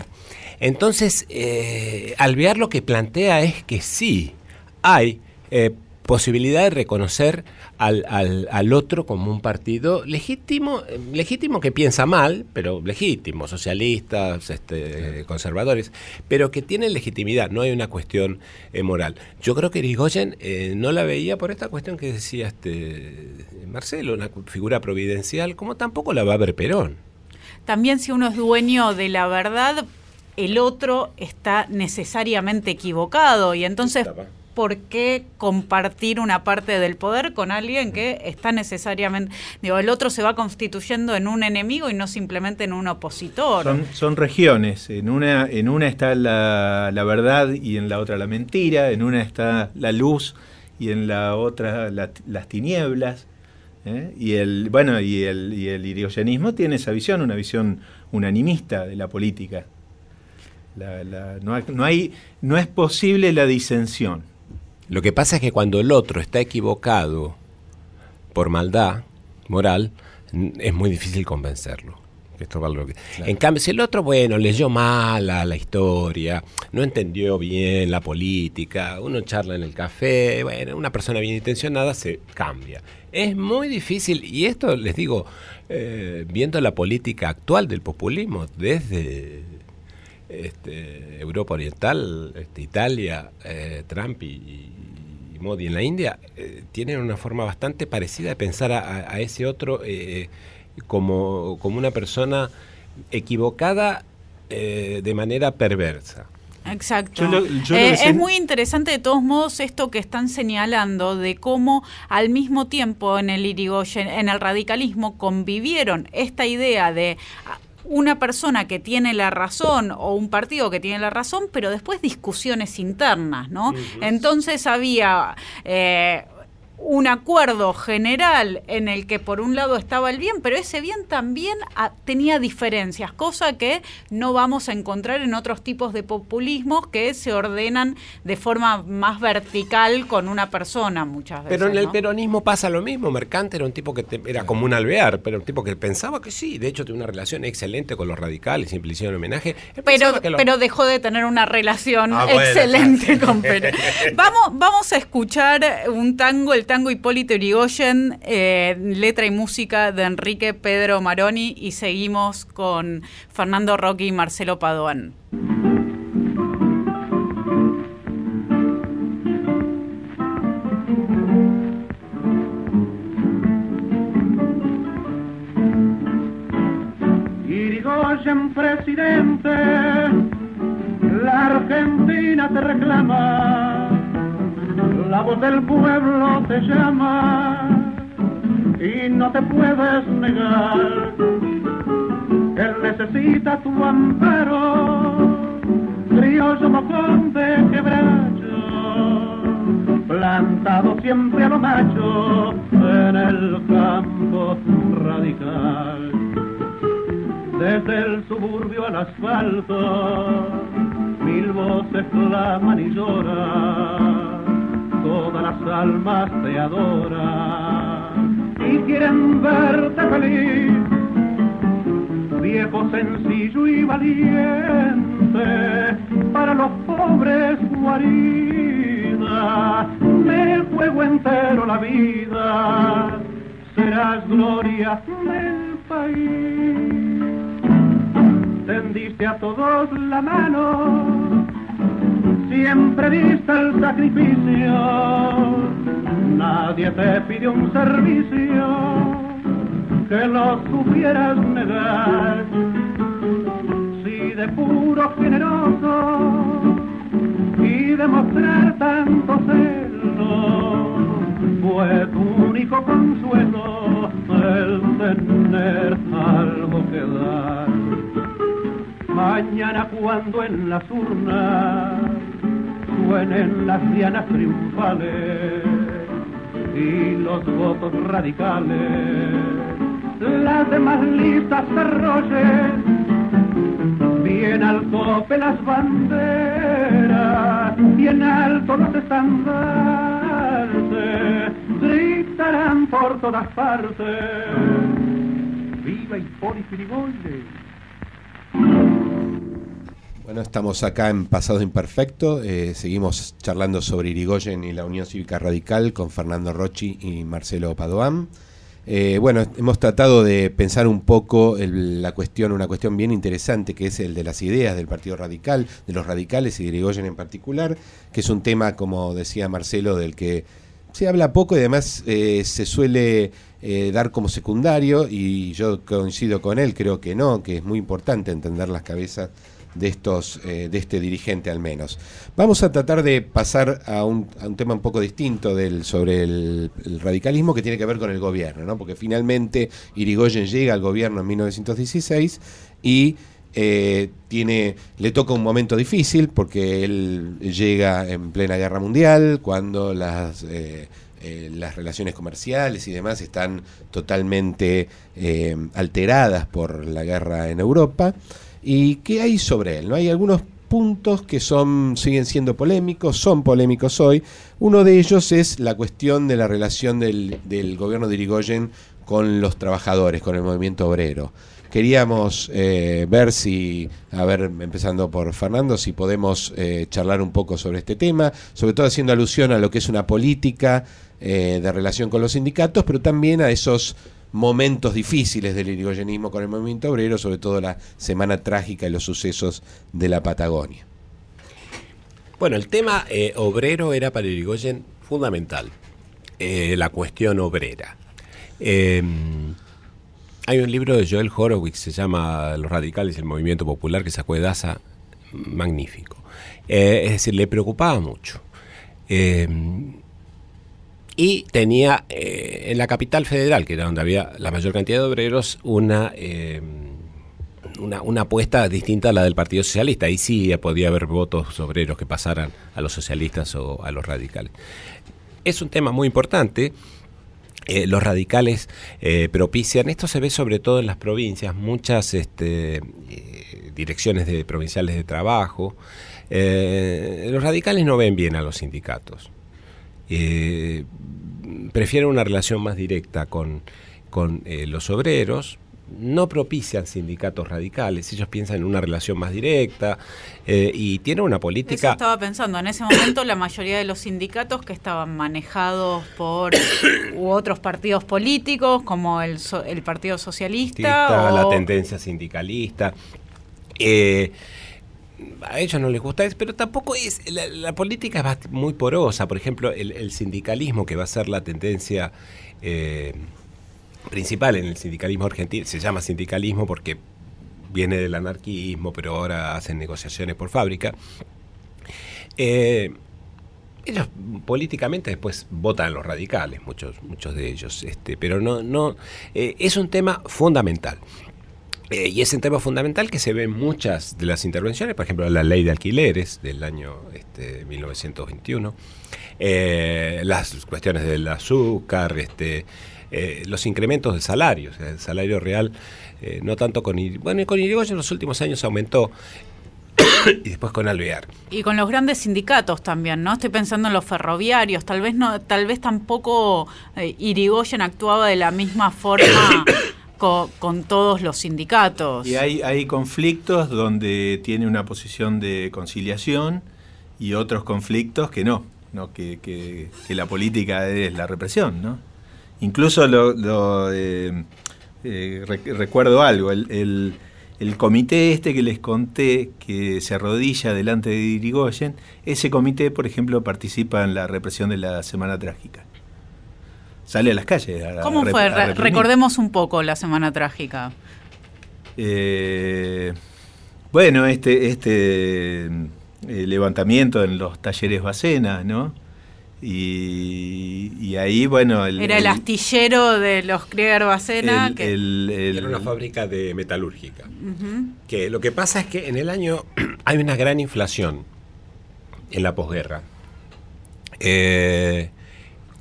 [SPEAKER 3] entonces, eh, Alvear lo que plantea es que sí, hay eh, posibilidad de reconocer al, al, otro como un partido legítimo, legítimo que piensa mal, pero legítimo, socialistas, este, conservadores, pero que tiene legitimidad, no hay una cuestión eh, moral. Yo creo que Irigoyen eh, no la veía por esta cuestión que decía este Marcelo, una figura providencial, como tampoco la va a ver Perón.
[SPEAKER 1] También si uno es dueño de la verdad, el otro está necesariamente equivocado y entonces por qué compartir una parte del poder con alguien que está necesariamente, digo, el otro se va constituyendo en un enemigo y no simplemente en un opositor.
[SPEAKER 4] Son, regiones, en una, en una está la, verdad y en la otra la mentira, en una está la luz y en la otra las tinieblas. ¿eh? Y el bueno y el, y el tiene esa visión, una visión unanimista de la política. no, no, hay, no es posible la disensión.
[SPEAKER 3] Lo que pasa es que cuando el otro está equivocado por maldad moral, es muy difícil convencerlo. En cambio, si el otro, bueno, leyó mal la, historia, no entendió bien la política, uno charla en el café, bueno, una persona bien intencionada se cambia. Es muy difícil, y esto les digo, eh, viendo la política actual del populismo, desde este, Europa Oriental, este, Italia, eh, Trump y, Modi en la India, eh, tienen una forma bastante parecida de pensar a, ese otro eh, como, como, una persona equivocada de manera perversa.
[SPEAKER 1] Exacto. es muy interesante de todos modos esto que están señalando de cómo al mismo tiempo en el Irigoyen, en el radicalismo convivieron esta idea de una persona que tiene la razón o un partido que tiene la razón, pero después discusiones internas, ¿no? Entonces había eh, un acuerdo general en el que por un lado estaba el bien, pero ese bien también ah, tenía diferencias, cosa que no vamos a encontrar en otros tipos de populismos que se ordenan de forma más vertical con una persona muchas veces.
[SPEAKER 3] Pero en el peronismo pasa lo mismo. Mercante era un tipo que te- era como un alvear, pero un tipo que pensaba que sí. De hecho, tenía una relación excelente con los radicales, siempre hicieron homenaje.
[SPEAKER 1] Pero, pero dejó de tener una relación
[SPEAKER 3] Ah, bueno,
[SPEAKER 1] excelente
[SPEAKER 3] claro.
[SPEAKER 1] con Perón. Vamos, vamos a escuchar un tango, el tango Hipólito Yrigoyen, eh, letra y música de Enrique Pedro Maroni, y seguimos con Fernando Rocky y Marcelo Padoan.
[SPEAKER 6] Irigoyen presidente, la Argentina te reclama, la voz del pueblo te llama y no te puedes negar. Él necesita tu amparo, criollo mojón de quebracho, plantado siempre a lo macho en el campo radical desde el suburbio al asfalto, mil voces claman y lloran, todas las almas te adoran. Y quieren verte feliz, viejo sencillo y valiente, para los pobres guarida, me juego entero la vida, serás gloria del país. Tendiste a todos la mano, siempre diste el sacrificio, nadie te pidió un servicio. Que lo supieras negar, si de puro generoso y demostrar tanto celo fue tu único consuelo el tener algo que dar. Mañana cuando en las urnas suenen las dianas triunfales y los votos radicales, las demás listas se arrollen bien al tope las banderas, bien alto los estandartes, gritarán por todas partes. ¡Viva Hipólito Yrigoyen!
[SPEAKER 2] Bueno, estamos acá en Pasado Imperfecto. eh, seguimos charlando sobre Irigoyen y la Unión Cívica Radical con Fernando Rocci y Marcelo Padoan. Eh, bueno, hemos tratado de pensar un poco la cuestión, una cuestión bien interesante, que es el de las ideas del Partido Radical, de los radicales y de Irigoyen en particular, que es un tema, como decía Marcelo, del que se habla poco y además eh, se suele dar como secundario, y yo coincido con él, creo que no, que es muy importante entender las cabezas de estos eh, de este dirigente al menos. Vamos a tratar de pasar a un, a un tema un poco distinto del sobre el, radicalismo que tiene que ver con el gobierno, ¿no? Porque finalmente Irigoyen llega al gobierno en 1916 y eh, tiene le toca un momento difícil porque él llega en plena guerra mundial cuando las eh, las relaciones comerciales y demás están totalmente alteradas por la guerra en Europa. ¿Y qué hay sobre él? ¿No? Hay algunos puntos que son siguen siendo polémicos, son polémicos hoy. Uno de ellos es la cuestión de la relación del, gobierno de Irigoyen con los trabajadores, con el movimiento obrero. Queríamos eh, ver si, a ver, empezando por Fernando, si podemos eh, charlar un poco sobre este tema, sobre todo haciendo alusión a lo que es una política eh, de relación con los sindicatos, pero también a esos momentos difíciles del irigoyenismo con el movimiento obrero, sobre todo la semana trágica y los sucesos de la Patagonia.
[SPEAKER 3] Bueno, el tema eh, obrero era para Irigoyen fundamental, eh, la cuestión obrera. Eh, hay un libro de Joel Horowitz, se llama Los radicales y el movimiento popular, que sacó de Daza, magnífico. Eh, es decir, le preocupaba mucho. Y tenía eh, en la capital federal, que era donde había la mayor cantidad de obreros, una, eh, una, apuesta distinta a la del Partido Socialista. Ahí sí podía haber votos obreros que pasaran a los socialistas o a los radicales. Es un tema muy importante. Eh, los radicales propician, esto se ve sobre todo en las provincias, muchas este, direcciones de, provinciales de trabajo. los radicales no ven bien a los sindicatos. Prefieren una relación más directa con, con los obreros, no propician sindicatos radicales, ellos piensan en una relación más directa eh, y tienen una política...
[SPEAKER 1] Eso estaba pensando, en ese momento la mayoría de los sindicatos que estaban manejados por u otros partidos políticos, como el, el Partido Socialista...
[SPEAKER 3] La tendencia sindicalista. Eh, a ellos no les gusta eso, pero tampoco es. La, política es muy porosa. Por ejemplo, el, sindicalismo, que va a ser la tendencia eh, principal en el sindicalismo argentino, se llama sindicalismo porque viene del anarquismo, pero ahora hacen negociaciones por fábrica. Eh, ellos políticamente después votan los radicales, muchos, muchos de ellos, este, pero no, no, eh, es un tema fundamental. Eh, y es un tema fundamental que se ve en muchas de las intervenciones, por ejemplo, la ley de alquileres del año este, 1921, las cuestiones del azúcar, este, eh, los incrementos de salarios, el salario real, eh, no tanto con bueno, con Irigoyen en los últimos años aumentó y después con Alvear.
[SPEAKER 1] Y con los grandes sindicatos también, ¿no? Estoy pensando en los ferroviarios, tal vez no, tal vez tampoco eh, Irigoyen actuaba de la misma forma con, todos los sindicatos.
[SPEAKER 4] Y hay, hay conflictos donde tiene una posición de conciliación y otros conflictos que no, no que, que, la política es la represión, ¿no? Incluso lo, eh, eh, recuerdo algo, el, comité este que les conté, que se arrodilla delante de Irigoyen, ese comité, por ejemplo, participa en la represión de la Semana Trágica. Sale a las calles.
[SPEAKER 1] ¿Cómo fue? Recordemos un poco la Semana Trágica.
[SPEAKER 4] Eh, bueno, este, este levantamiento en los talleres Bacena, ¿no? Y, ahí, bueno...
[SPEAKER 1] Era el, astillero de los Krieger Bacena.
[SPEAKER 3] que... Era una fábrica de metalúrgica. Que lo que pasa es que en el año hay una gran inflación en la posguerra. Eh,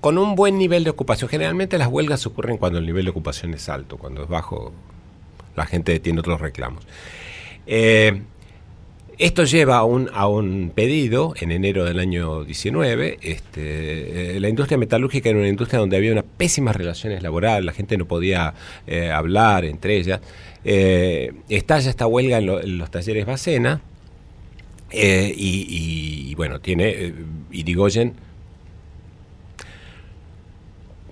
[SPEAKER 3] con un buen nivel de ocupación. Generalmente las huelgas ocurren cuando el nivel de ocupación es alto, cuando es bajo, la gente tiene otros reclamos. Eh, esto lleva a un, a un pedido en enero del año 19. Este, eh, la industria metalúrgica era una industria donde había unas pésimas relaciones laborales, la gente no podía eh, hablar entre ellas. Estalla esta huelga en, los talleres Bacena y, bueno, tiene Irigoyen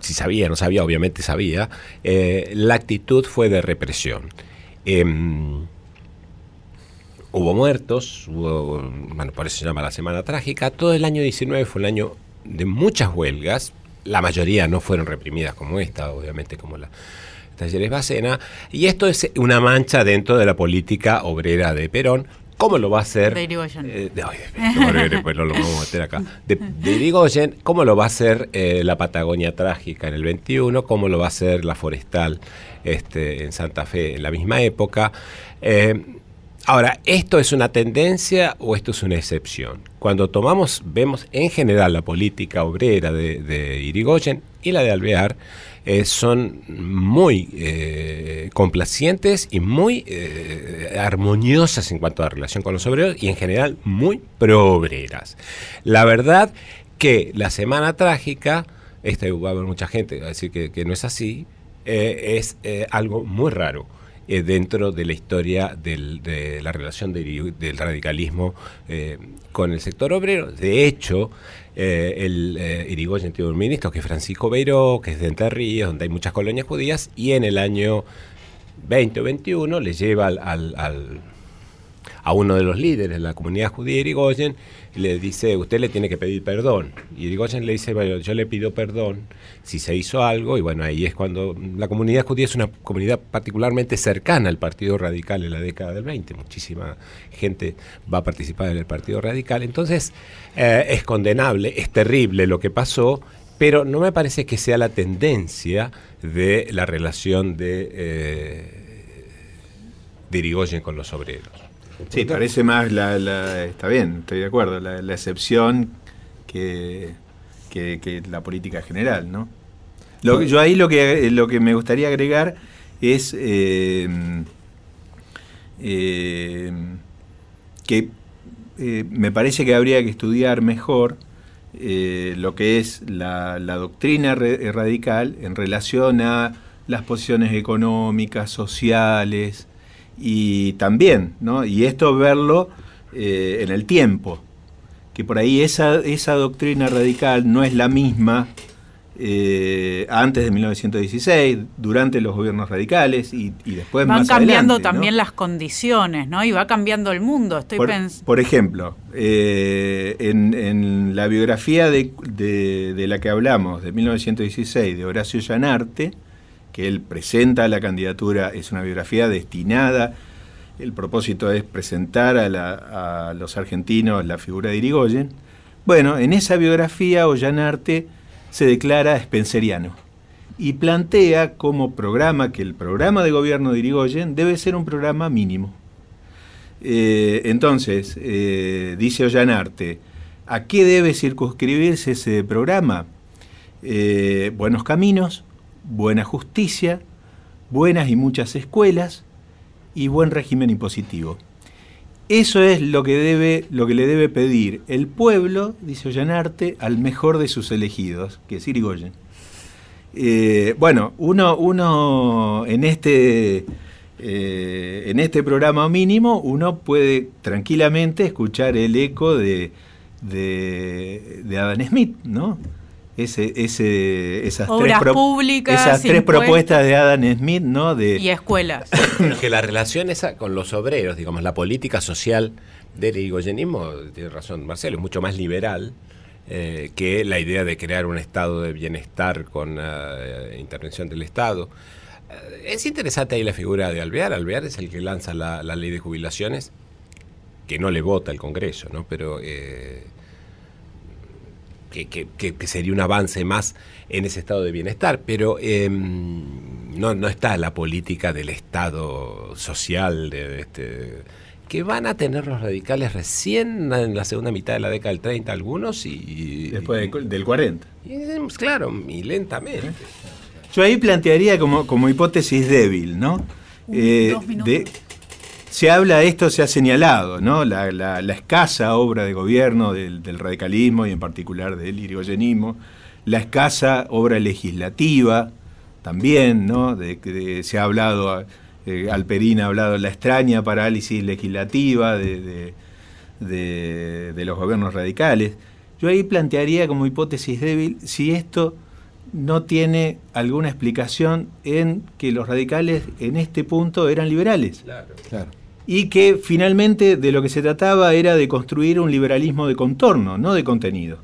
[SPEAKER 3] si sabía, no sabía, obviamente sabía, la actitud fue de represión. Em, hubo muertos, hubo, bueno, por eso se llama la Semana Trágica. Todo el año 19 fue un año de muchas huelgas. La mayoría no fueron reprimidas como esta, obviamente, como la Talleres Bacena. Y esto es una mancha dentro de la política obrera de Perón. ¿Cómo lo va a hacer? De Irigoyen. Eh, pues no lo vamos a meter acá. De, Irigoyen, ¿cómo lo va a hacer eh, la Patagonia Trágica en el 21? ¿Cómo lo va a hacer la Forestal este, en Santa Fe en la misma época? Eh, Ahora, ¿esto es una tendencia o esto es una excepción? Cuando tomamos, vemos en general la política obrera de, Irigoyen y la de Alvear, eh, son muy eh, complacientes y muy eh, armoniosas en cuanto a la relación con los obreros y en general muy pro-obreras. La verdad que la Semana Trágica, esta va a haber mucha gente va a decir que no es así, es algo muy raro eh, dentro de la historia de la relación del radicalismo eh, con el sector obrero. De hecho, eh, el Irigoyen tiene un ministro que es Francisco Beiró, que es de Entre Ríos, donde hay muchas colonias judías, y en el año 20 o 21 le lleva al a uno de los líderes de la comunidad judía Irigoyen le dice, usted le tiene que pedir perdón. Y Irigoyen le dice, bueno, yo le pido perdón si se hizo algo, y bueno, ahí es cuando la comunidad judía es una comunidad particularmente cercana al Partido Radical en la década del 20, muchísima gente va a participar en el Partido Radical, entonces eh, es condenable, es terrible lo que pasó, pero no me parece que sea la tendencia de la relación de... Eh, con los obreros.
[SPEAKER 4] Sí, parece más la, está bien, estoy de acuerdo, la excepción que, que- la política general, ¿no? Yo ahí lo que lo que me gustaría agregar es eh, eh, que eh, me parece que habría que estudiar mejor eh, lo que es la, doctrina radical en relación a las posiciones económicas, sociales y también, ¿no? Y esto verlo eh, en el tiempo, que por ahí esa, esa doctrina radical no es la misma eh, antes de 1916, durante los gobiernos radicales y, y después
[SPEAKER 1] Van
[SPEAKER 4] más
[SPEAKER 1] cambiando
[SPEAKER 4] adelante, ¿no?
[SPEAKER 1] también las condiciones, ¿no? Y va cambiando el mundo. Estoy
[SPEAKER 4] por ejemplo, eh, en, en la biografía de, de- de la que hablamos, de 1916, de Horacio Llanarte, que él presenta la candidatura, es una biografía destinada, el propósito es presentar a, los argentinos la figura de Irigoyen. Bueno, en esa biografía Ollanarte se declara spenceriano y plantea como programa que el programa de gobierno de Irigoyen debe ser un programa mínimo. Eh, entonces, eh, dice Ollanarte, ¿a qué debe circunscribirse ese programa? Eh, buenos caminos, buena justicia, buenas y muchas escuelas y buen régimen impositivo. Eso es lo que, debe, lo que le debe pedir el pueblo, dice Ollanarte, al mejor de sus elegidos, que es Irigoyen. Eh, bueno, uno, uno en este eh, en este programa mínimo uno puede tranquilamente escuchar el eco de, de, de Adam Smith, ¿no? Ese, ese, esas
[SPEAKER 1] Obras
[SPEAKER 4] tres,
[SPEAKER 1] públicas,
[SPEAKER 4] esas tres propuestas de Adam Smith, ¿no? De,
[SPEAKER 1] y escuelas.
[SPEAKER 3] Que la relación esa con los obreros, digamos, la política social del irigoyenismo, tiene razón Marcelo, es mucho más liberal eh, que la idea de crear un estado de bienestar con eh, intervención del Estado. Eh, es interesante ahí la figura de Alvear. Alvear es el que lanza la, la ley de jubilaciones, que no le vota el Congreso, ¿no? Pero eh, que, que- que- que sería un avance más en ese estado de bienestar, pero eh, no, no está la política del Estado social de, de este que van a tener los radicales recién en la segunda mitad de la década del 30 algunos y,
[SPEAKER 4] después de- del 40.
[SPEAKER 3] y, claro, y lentamente.
[SPEAKER 4] Yo ahí plantearía como, como hipótesis débil, ¿no? Eh,
[SPEAKER 1] dos minutos.
[SPEAKER 4] de- se habla, esto se ha señalado, ¿no? La, la- la escasa obra de gobierno del, del radicalismo y en particular del irigoyenismo, la escasa obra legislativa también, ¿no? De, de- se ha hablado, eh, Alperín ha hablado de la extraña parálisis legislativa de, de- de- de los gobiernos radicales. Yo ahí plantearía como hipótesis débil si esto no tiene alguna explicación en que los radicales en este punto eran liberales
[SPEAKER 2] Claro.
[SPEAKER 4] Y que finalmente de lo que se trataba era de construir un liberalismo de contorno, no de contenido.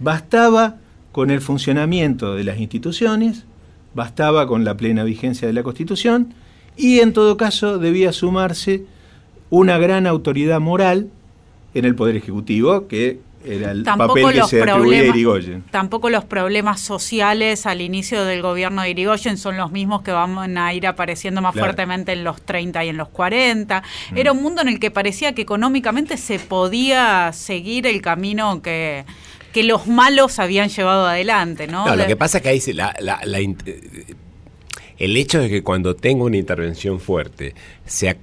[SPEAKER 4] Bastaba con el funcionamiento de las instituciones, bastaba con la plena vigencia de la Constitución y en todo caso debía sumarse una gran autoridad moral en el Poder Ejecutivo, que era el
[SPEAKER 1] Tampoco
[SPEAKER 4] papel que se atribuía a Irigoyen.
[SPEAKER 1] tampoco los problemas sociales al inicio del gobierno de Irigoyen son los mismos que van a ir apareciendo más
[SPEAKER 4] Claro.
[SPEAKER 1] fuertemente en los 30 y en los 40.
[SPEAKER 3] Mm.
[SPEAKER 1] Era un mundo en el que parecía que económicamente se podía seguir el camino que, que los malos habían llevado adelante, ¿no?
[SPEAKER 3] No, lo que pasa es que ahí se- la- la- la el hecho de que cuando tengo una intervención fuerte sea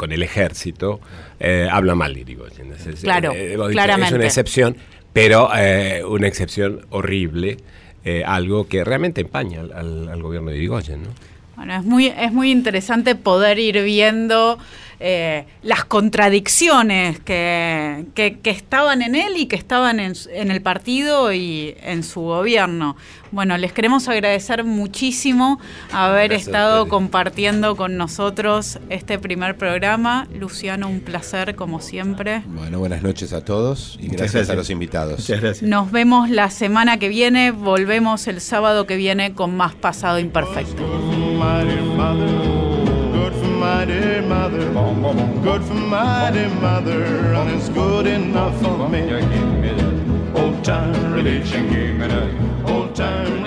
[SPEAKER 3] con el ejército, eh, habla mal de Irigoyen. Es-
[SPEAKER 1] Claro,
[SPEAKER 3] eh, dicho, Es
[SPEAKER 1] claramente.
[SPEAKER 3] una excepción, pero eh, una excepción horrible, eh, algo que realmente empaña al, al- al gobierno de Irigoyen. ¿no?
[SPEAKER 1] Bueno, es muy, es muy interesante poder ir viendo eh, las contradicciones que, que- que estaban en él y que estaban en, el partido y en su gobierno. Bueno, les queremos agradecer muchísimo haber estado compartiendo con nosotros este primer programa. Luciano, un placer como siempre.
[SPEAKER 2] Bueno, buenas noches a todos y gracias,
[SPEAKER 4] gracias.
[SPEAKER 2] a los invitados.
[SPEAKER 4] Muchas gracias.
[SPEAKER 1] Nos vemos la semana que viene, volvemos el sábado que viene con más pasado imperfecto.
[SPEAKER 6] My dear mother, good for my dear mother, and it's good enough for me. Old time religion, old time